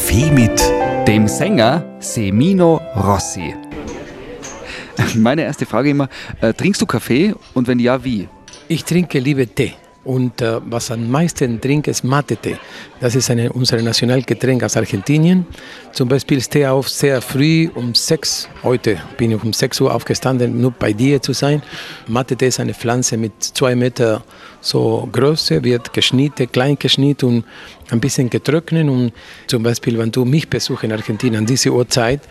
Kaffee mit dem Sänger Semino Rossi. Meine erste Frage immer, äh, trinkst du Kaffee und wenn ja, wie? Ich trinke lieber Tee. Und äh, was am meisten trinke, ist Mate-Tee. Das ist eine, unser Nationalgetränk aus Argentinien. Zum Beispiel stehe ich auf sehr früh um sechs. Heute bin ich um 6 Uhr aufgestanden, nur bei dir zu sein. Mate-Tee ist eine Pflanze mit zwei Meter so Größe, wird geschnitten, klein geschnitten und ein bisschen getrocknet. Und zum Beispiel, wenn du mich besuchst in Argentinien an dieser Uhrzeit,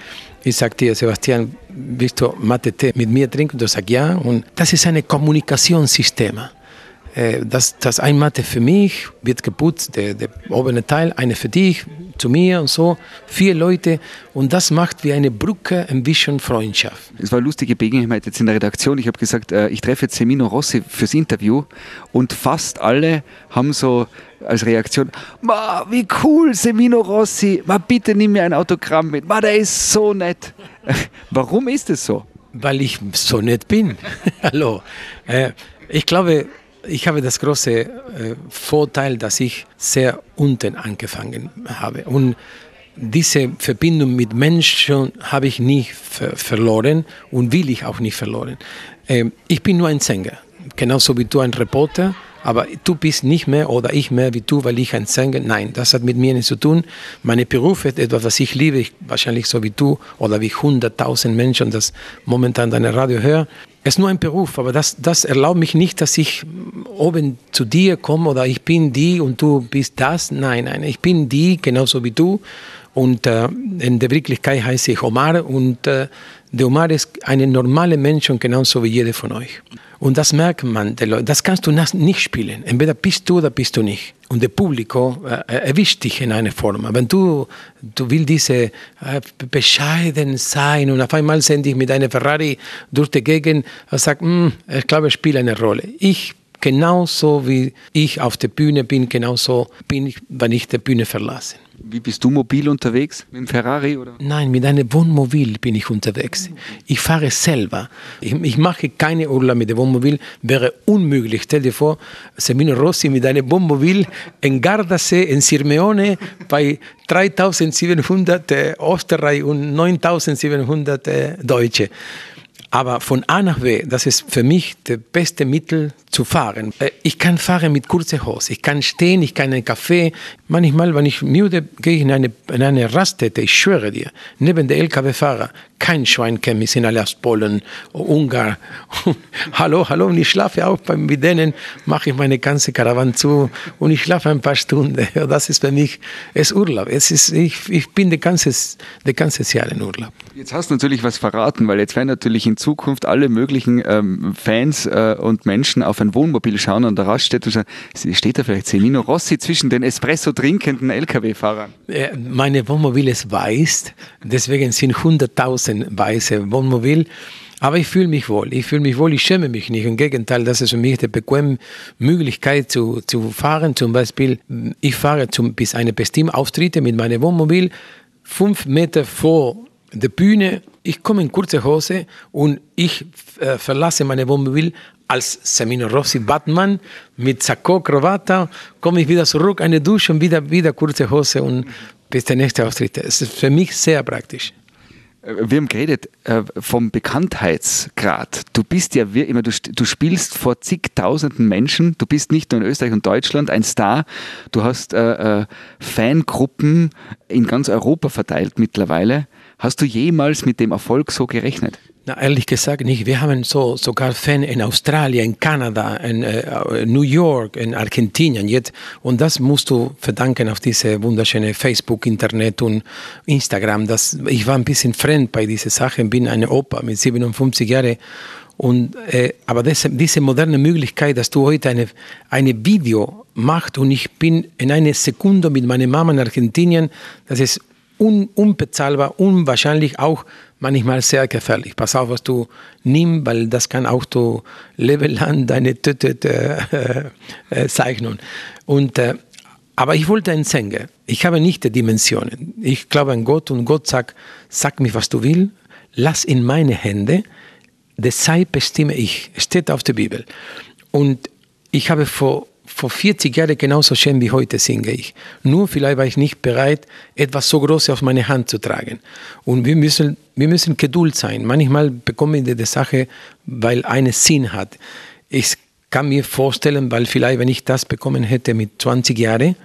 ich sage dir, Sebastian, willst du Mate-Tee mit mir trinken? Du sagst ja. Und das ist ein Kommunikationssystem. Äh, das, das ein Matte für mich wird geputzt, der, der obere Teil, eine für dich, zu mir und so, vier Leute und das macht wie eine Brücke ein bisschen Freundschaft. Es war eine lustige Begegnung jetzt in der Redaktion. Ich habe gesagt, äh, ich treffe jetzt Semino Rossi fürs Interview und fast alle haben so als Reaktion, Ma, wie cool, Semino Rossi, Ma, bitte nimm mir ein Autogramm mit, Ma, der ist so nett. Warum ist es so? Weil ich so nett bin. Hallo. Äh, ich glaube, ich habe das große äh, Vorteil, dass ich sehr unten angefangen habe. Und diese Verbindung mit Menschen habe ich nie ver verloren und will ich auch nicht verloren. Ähm, ich bin nur ein Sänger, genauso wie du ein Reporter, aber du bist nicht mehr oder ich mehr wie du, weil ich ein Sänger. Nein, das hat mit mir nichts zu tun. Meine Beruf ist etwas, was ich liebe, ich, wahrscheinlich so wie du oder wie hunderttausend Menschen, das momentan deine Radio hören. Es ist nur ein Beruf, aber das, das erlaubt mich nicht, dass ich oben zu dir komme oder ich bin die und du bist das. Nein, nein, ich bin die, genauso wie du. Und äh, in der Wirklichkeit heiße ich Omar und äh, der Omar ist ein normaler Mensch und genauso wie jeder von euch. Und das merkt man, das kannst du nicht spielen. Entweder bist du oder bist du nicht. Und der Publikum äh, erwischt dich in einer Form. Wenn du, du willst diese äh, bescheiden sein und auf einmal sende ich mit einer Ferrari durch die Gegend und sage, hm, ich glaube, es spielt eine Rolle. Ich genauso wie ich auf der Bühne bin, genauso bin ich, wenn ich die Bühne verlasse. Wie bist du mobil unterwegs? Mit dem Ferrari? Oder? Nein, mit einem Wohnmobil bin ich unterwegs. Ich fahre selber. Ich, ich mache keine Urlaub mit dem Wohnmobil. Wäre unmöglich. Stell dir vor, Semino Rossi mit einem Wohnmobil in Gardasee, in Sirmeone, bei 3700 äh, Österreich und 9700 äh, Deutsche. Aber von A nach B, das ist für mich das beste Mittel zu fahren. Äh, ich kann fahren mit kurzer Hose, ich kann stehen, ich kann einen Kaffee. Manchmal, wenn ich müde gehe ich in eine, in eine Raststätte, ich schwöre dir, neben der LKW-Fahrer, kein Schwein kennt mich, sind alle aus Polen, Ungarn. hallo, hallo, und ich schlafe auch mit denen, mache ich meine ganze Karawane zu und ich schlafe ein paar Stunden. Das ist für mich es Urlaub. Es ist, ich, ich bin das ganze, ganze Jahr in Urlaub. Jetzt hast du natürlich was verraten, weil jetzt werden natürlich in Zukunft alle möglichen ähm, Fans äh, und Menschen auf ein Wohnmobil schauen und da Raststätte und schauen, steht da vielleicht Semino Rossi zwischen den Espresso trinkenden Lkw-Fahrern? Äh, meine Wohnmobil ist weiß, deswegen sind 100.000 weiße Wohnmobil. Aber ich fühle mich wohl. Ich fühle mich wohl, ich schäme mich nicht. Im Gegenteil, das ist für mich die bequeme Möglichkeit zu, zu fahren. Zum Beispiel, ich fahre zum, bis eine bestimmte Auftritte mit meinem Wohnmobil fünf Meter vor der Bühne. Ich komme in kurze Hose und ich äh, verlasse meine Wohnmobil als Semino Rossi Batman mit Sakko, Krawatte, komme ich wieder zurück, eine Dusche und wieder, wieder kurze Hose und bis der nächste Auftritt. Es ist für mich sehr praktisch. Wir haben geredet äh, vom Bekanntheitsgrad. Du bist ja immer, du, spielst vor zigtausenden Menschen. Du bist nicht nur in Österreich und Deutschland ein Star. Du hast äh, äh, Fangruppen in ganz Europa verteilt mittlerweile. Hast du jemals mit dem Erfolg so gerechnet? Na, ehrlich gesagt nicht. Wir haben so, sogar Fans in Australien, in Kanada, in äh, New York, in Argentinien jetzt. Und das musst du verdanken auf diese wunderschöne Facebook, Internet und Instagram. Das, ich war ein bisschen fremd bei diesen Sachen, bin eine Opa mit 57 Jahren. Und, äh, aber das, diese moderne Möglichkeit, dass du heute eine, eine Video machst und ich bin in einer Sekunde mit meiner Mama in Argentinien, das ist un, unbezahlbar, unwahrscheinlich auch manchmal sehr gefährlich. Pass auf, was du nimmst, weil das kann auch du Leben lang deine Töte äh, äh, zeichnen. Und, äh, aber ich wollte einen Sänger. Ich habe nicht die Dimensionen. Ich glaube an Gott und Gott sagt, sag mir, was du willst, lass in meine Hände, Zeit bestimme ich. Steht auf der Bibel. Und ich habe vor vor 40 Jahren genauso schön wie heute singe ich. Nur vielleicht war ich nicht bereit, etwas so Großes auf meine Hand zu tragen. Und wir müssen, wir müssen Geduld sein. Manchmal bekomme ich die Sache, weil eine Sinn hat. Ich kann mir vorstellen, weil vielleicht, wenn ich das bekommen hätte mit 20 Jahren,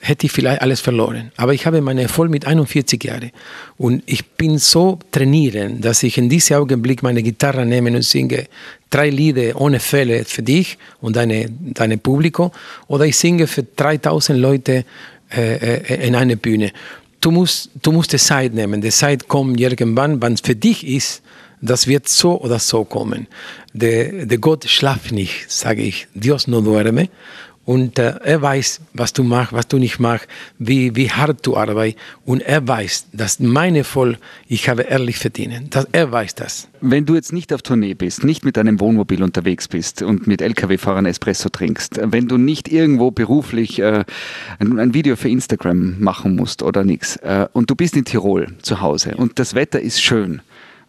hätte ich vielleicht alles verloren. Aber ich habe meinen Erfolg mit 41 Jahren. Und ich bin so trainiert, dass ich in diesem Augenblick meine Gitarre nehme und singe drei Lieder ohne Fälle für dich und deine, deine Publikum. Oder ich singe für 3000 Leute äh, äh, in einer Bühne. Du musst, du musst die Zeit nehmen. Die Zeit kommt irgendwann, wann es für dich ist, das wird so oder so kommen. Der, der Gott schlaft nicht, sage ich. Dios no duerme. Und äh, er weiß, was du machst, was du nicht machst, wie, wie hart du arbeitest. Und er weiß, dass meine Voll, ich habe ehrlich verdient. Das, er weiß das. Wenn du jetzt nicht auf Tournee bist, nicht mit deinem Wohnmobil unterwegs bist und mit Lkw-Fahrern Espresso trinkst, wenn du nicht irgendwo beruflich äh, ein, ein, Video für Instagram machen musst oder nichts, äh, und du bist in Tirol zu Hause und das Wetter ist schön,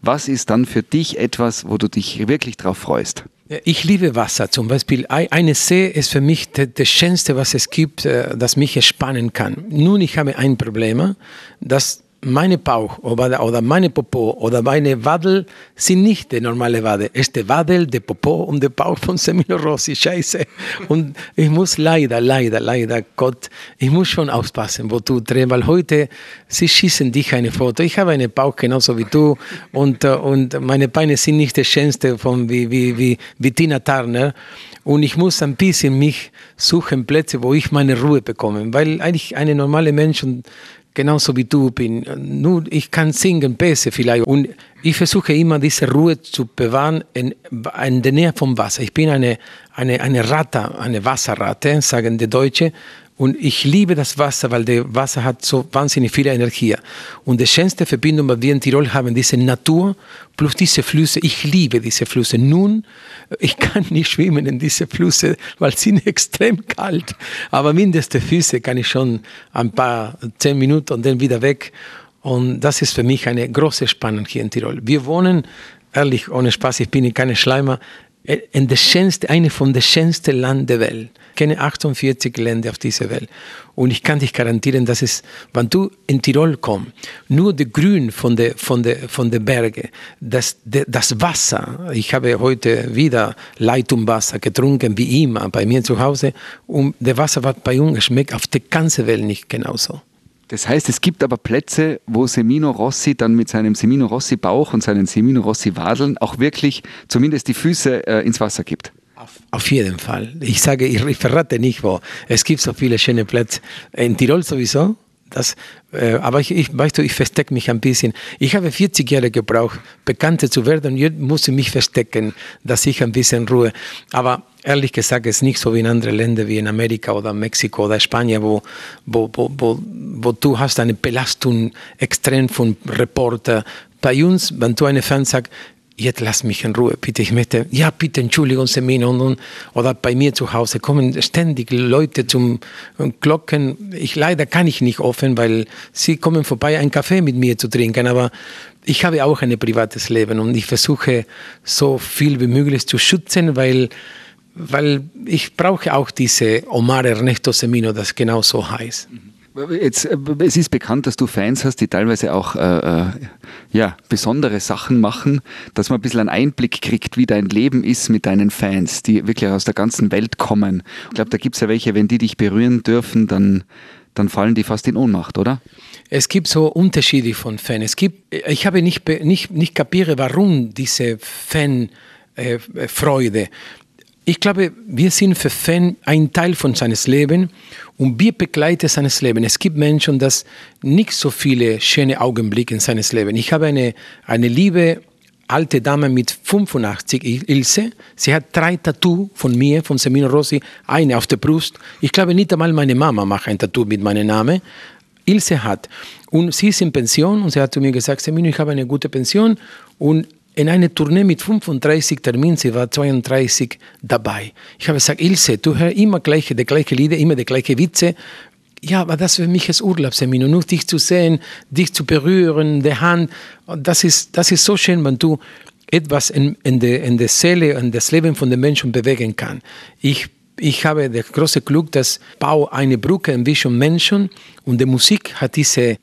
was ist dann für dich etwas, wo du dich wirklich drauf freust? Ich liebe Wasser. Zum Beispiel eine See ist für mich das Schönste, was es gibt, äh, das mich entspannen kann. Nun, ich habe ein Problem, dass meine Bauch oder, meine Popo oder meine Wadel sind nicht die normale Wadel. Es ist die Wadel, der Popo und der Bauch von Semino Rossi. Scheiße. Und ich muss leider, leider, leider, Gott, ich muss schon aufpassen, wo du drehst, weil heute, sie schießen dich eine Foto. Ich habe einen Bauch genauso wie du und, äh, und meine Beine sind nicht das Schönste von wie, wie, wie, wie Tina Turner. Und ich muss ein bisschen mich suchen, Plätze, wo ich meine Ruhe bekomme. Weil eigentlich eine normale Mensch und genauso wie du bin. Nur ich kann singen besser vielleicht. Und ich versuche immer diese Ruhe zu bewahren in, in der Nähe vom Wasser. Ich bin eine, eine, eine Ratte, eine Wasserratte, sagen die Deutschen. Und ich liebe das Wasser, weil das Wasser hat so wahnsinnig viel Energie. Und die schönste Verbindung, die wir in Tirol haben, diese Natur plus diese Flüsse. Ich liebe diese Flüsse. Nun, ich kann nicht schwimmen in diese Flüsse, weil sie sind extrem kalt. Aber mindestens Füße kann ich schon ein paar, zehn Minuten und dann wieder weg. Und das ist für mich eine große Spannung hier in Tirol. Wir wohnen, ehrlich, ohne Spaß, ich bin in keine Schleimer, in der schönste, eine von den schönsten Ländern der Welt. Ich kenne 48 Länder auf dieser Welt. Und ich kann dich garantieren, dass es, wenn du in Tirol kommst, nur der Grün von der, von der, von der Berge, das, das Wasser, ich habe heute wieder Leitungswasser getrunken, wie immer, bei mir zu Hause, und der Wasser war bei uns schmeckt auf der ganzen Welt nicht genauso. Das heißt, es gibt aber Plätze, wo Semino Rossi dann mit seinem Semino Rossi Bauch und seinen Semino Rossi Wadeln auch wirklich zumindest die Füße äh, ins Wasser gibt. Auf, jeden Fall. Ich sage, ich, verrate nicht wo. Es gibt so viele schöne Plätze. In Tirol sowieso, das, äh, aber ich, ich, weißt du, ich verstecke mich ein bisschen. Ich habe 40 Jahre gebraucht, Bekannte zu werden jetzt muss ich mich verstecken, dass ich ein bisschen Ruhe. Aber ehrlich gesagt, es ist nicht so wie in anderen Ländern wie in Amerika oder Mexiko oder Spanien, wo, wo, wo, wo, wo du hast eine Belastung extrem von Reporter. Bei uns, wenn du eine Fan sagst, jetzt lass mich in Ruhe, bitte. Ich möchte, ja, bitte, Entschuldigung, Semino. Und, und, oder bei mir zu Hause kommen ständig Leute zum Glocken. Ich leider kann ich nicht offen, weil sie kommen vorbei, einen Kaffee mit mir zu trinken. Aber ich habe auch ein privates Leben und ich versuche so viel wie möglich zu schützen, weil, weil ich brauche auch diese Omar Ernesto Semino, das genau so heißt. Jetzt, es ist bekannt, dass du Fans hast, die teilweise auch äh, äh, ja, besondere Sachen machen, dass man ein bisschen einen Einblick kriegt, wie dein Leben ist mit deinen Fans, die wirklich aus der ganzen Welt kommen. Ich glaube, da gibt es ja welche, wenn die dich berühren dürfen, dann, dann fallen die fast in Ohnmacht, oder? Es gibt so Unterschiede von Fans. Es gibt, ich habe nicht, nicht, nicht kapiere, warum diese Fanfreude. Äh, ich glaube, wir sind für Fan ein Teil von seines Lebens und wir begleiten seines Lebens. Es gibt Menschen, die nicht so viele schöne Augenblicke in seines Lebens. Ich habe eine, eine liebe alte Dame mit 85, Ilse. Sie hat drei Tattoos von mir, von Semino Rossi, eine auf der Brust. Ich glaube nicht einmal meine Mama macht ein Tattoo mit meinem Namen. Ilse hat. Und sie ist in Pension und sie hat zu mir gesagt, Semino, ich habe eine gute Pension und in einer Tournee mit 35 Terminen, sie war 32 dabei. Ich habe gesagt, Ilse, du hörst immer gleiche, die gleiche Lieder, immer die gleiche Witze. Ja, aber das für mich ist Urlaubssemino, nur dich zu sehen, dich zu berühren, die Hand. Das ist, das ist so schön, wenn du etwas in, in, der, in der Seele, in das Leben von den Menschen bewegen kannst. Ich ich habe das große Glück, dass Bau eine Brücke ein bisschen Menschen und die Musik hat diese, äh,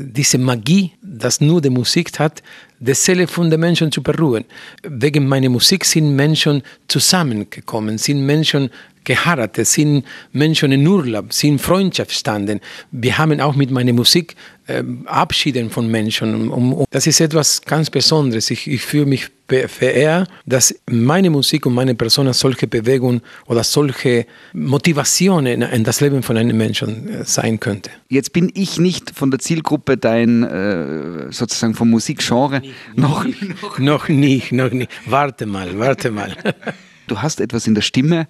diese Magie, dass nur die Musik hat, die Seele von den Menschen zu beruhen. Wegen meiner Musik sind Menschen zusammengekommen, sind Menschen geheiratet, sind Menschen in Urlaub, sind Freundschaft standen. Wir haben auch mit meiner Musik äh, Abschieden von Menschen. Um, das ist etwas ganz Besonderes. Ich, ich fühle mich verehrt, dass meine Musik und meine Person solche Bewegungen oder solche Motivationen in das Leben von einem Menschen äh, sein könnte. Jetzt bin ich nicht von der Zielgruppe dein äh, sozusagen vom Musikgenre. Noch, noch, noch nicht, noch nicht. Warte mal, warte mal. Du hast etwas in der Stimme,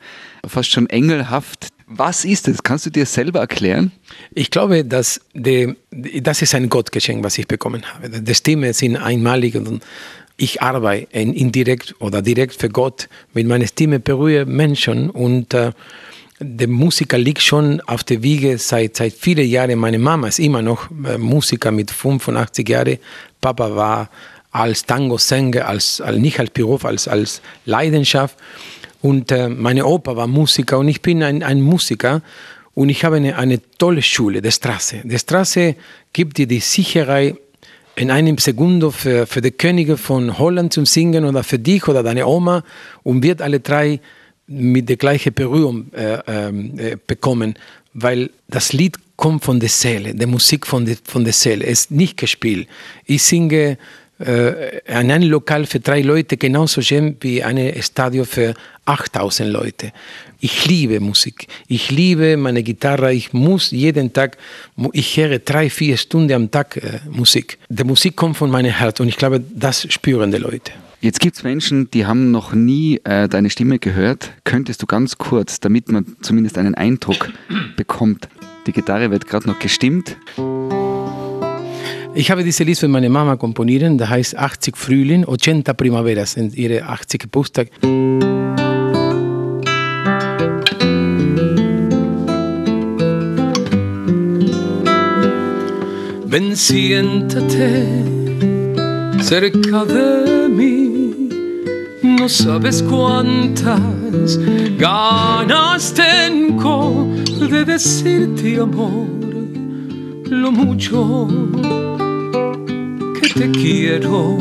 fast schon engelhaft. Was ist es? Kannst du dir selber erklären? Ich glaube, dass die, das ist ein Gottgeschenk, was ich bekommen habe. Die Stimme sind einmalig und ich arbeite indirekt oder direkt für Gott mit meiner Stimme berühre Menschen und äh, der Musiker liegt schon auf der Wiege seit, seit vielen Jahren. Meine Mama ist immer noch äh, Musiker mit 85 Jahren. Papa war als Tango-Sänger, als, als, nicht als Beruf, als, als Leidenschaft. Und äh, meine Opa war Musiker und ich bin ein, ein Musiker und ich habe eine, eine tolle Schule, die Straße. Die Straße gibt dir die Sicherheit, in einem Segundo für, für die Könige von Holland zu singen oder für dich oder deine Oma und wird alle drei mit der gleichen Berührung äh, ähm, äh, bekommen, weil das Lied kommt von der Seele, die Musik von der, von der Seele, es ist nicht gespielt. Ich singe äh, an einem Lokal für drei Leute genauso schön wie ein Stadion für 8000 Leute. Ich liebe Musik. Ich liebe meine Gitarre. Ich muss jeden Tag, ich höre drei, vier Stunden am Tag äh, Musik. Die Musik kommt von meinem Herz und ich glaube, das spüren die Leute. Jetzt gibt es Menschen, die haben noch nie äh, deine Stimme gehört. Könntest du ganz kurz, damit man zumindest einen Eindruck bekommt, die Gitarre wird gerade noch gestimmt. Ich habe diese Lied für meine Mama komponiert, da heißt 80 Frühling, 80 Primaveras, sind ihre 80 Geburtstag. Ven, cerca de mí. No sabes cuántas ganas tengo de decirte amor, lo mucho te quiero.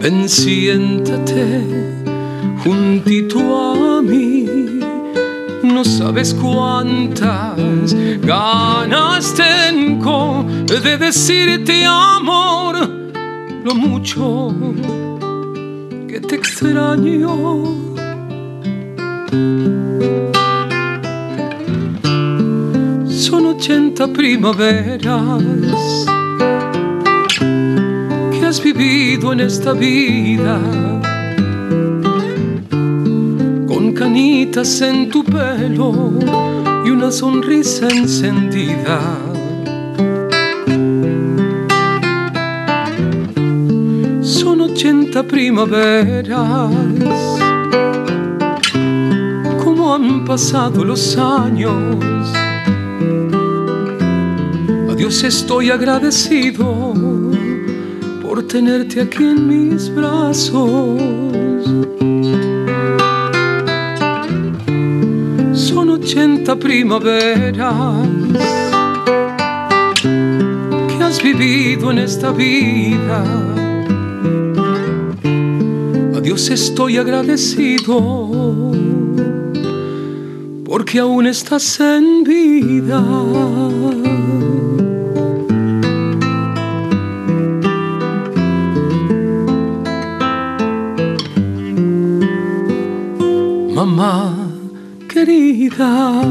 Ven, siéntate juntito a mí. No sabes cuántas ganas tengo de decirte amor, lo mucho que te extraño. 80 primaveras que has vivido en esta vida, con canitas en tu pelo y una sonrisa encendida. Son 80 primaveras, como han pasado los años Dios estoy agradecido por tenerte aquí en mis brazos. Son ochenta primaveras que has vivido en esta vida. A Dios estoy agradecido porque aún estás en vida. Querida.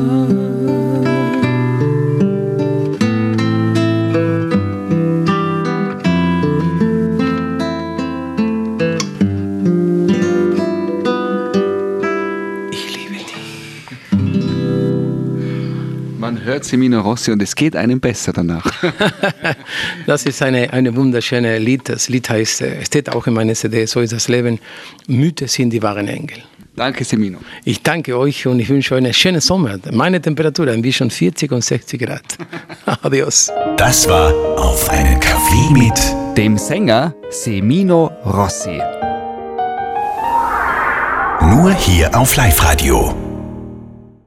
Man hört Semino Rossi und es geht einem besser danach. das ist eine, eine wunderschöne Lied. Das Lied heißt, es äh, steht auch in meiner CD, so ist das Leben. Mythen sind die wahren Engel. Danke, Semino. Ich danke euch und ich wünsche euch einen schönen Sommer. Meine Temperatur ein bisschen 40 und 60 Grad. Adios. Das war Auf einen Kaffee mit dem Sänger Semino Rossi. Nur hier auf Live Radio.